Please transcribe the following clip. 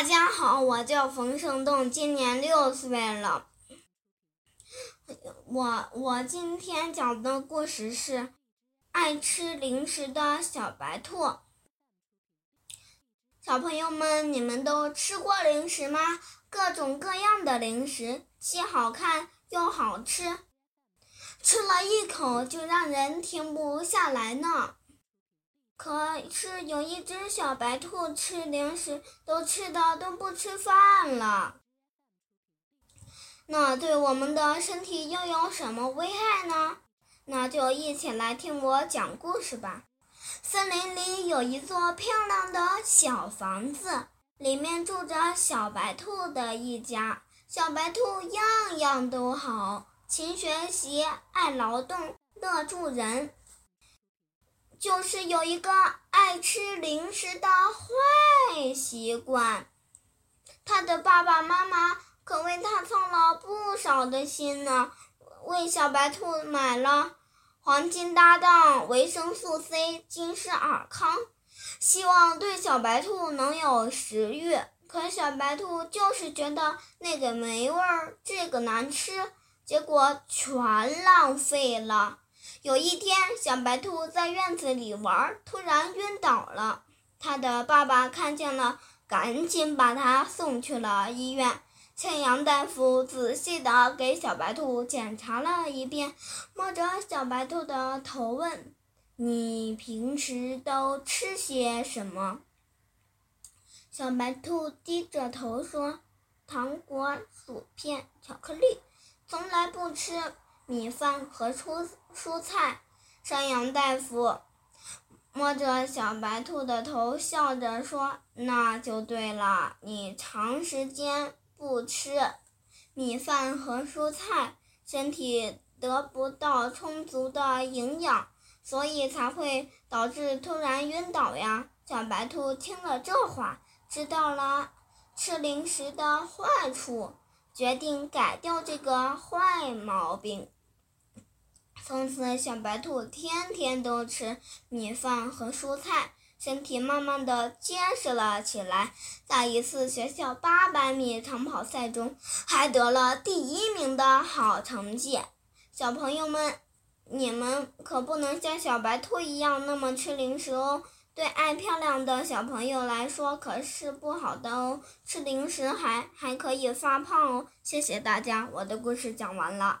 大家好，我叫冯胜栋，今年六岁了。我我今天讲的故事是爱吃零食的小白兔。小朋友们，你们都吃过零食吗？各种各样的零食，既好看又好吃，吃了一口就让人停不下来呢。可是有一只小白兔吃零食都吃的都不吃饭了，那对我们的身体又有什么危害呢？那就一起来听我讲故事吧。森林里有一座漂亮的小房子，里面住着小白兔的一家。小白兔样样都好，勤学习，爱劳动，乐助人。就是有一个爱吃零食的坏习惯，他的爸爸妈妈可为他操了不少的心呢，为小白兔买了黄金搭档、维生素 C、金士尔康，希望对小白兔能有食欲。可小白兔就是觉得那个没味儿，这个难吃，结果全浪费了。有一天，小白兔在院子里玩，突然晕倒了。它的爸爸看见了，赶紧把它送去了医院。庆阳大夫仔细地给小白兔检查了一遍，摸着小白兔的头问：“你平时都吃些什么？”小白兔低着头说：“糖果、薯片、巧克力，从来不吃。”米饭和蔬蔬菜，山羊大夫摸着小白兔的头，笑着说：“那就对了，你长时间不吃米饭和蔬菜，身体得不到充足的营养，所以才会导致突然晕倒呀。”小白兔听了这话，知道了吃零食的坏处，决定改掉这个坏毛病。从此，小白兔天天都吃米饭和蔬菜，身体慢慢的结实了起来。在一次学校八百米长跑赛中，还得了第一名的好成绩。小朋友们，你们可不能像小白兔一样那么吃零食哦，对爱漂亮的小朋友来说可是不好的哦。吃零食还还可以发胖哦。谢谢大家，我的故事讲完了。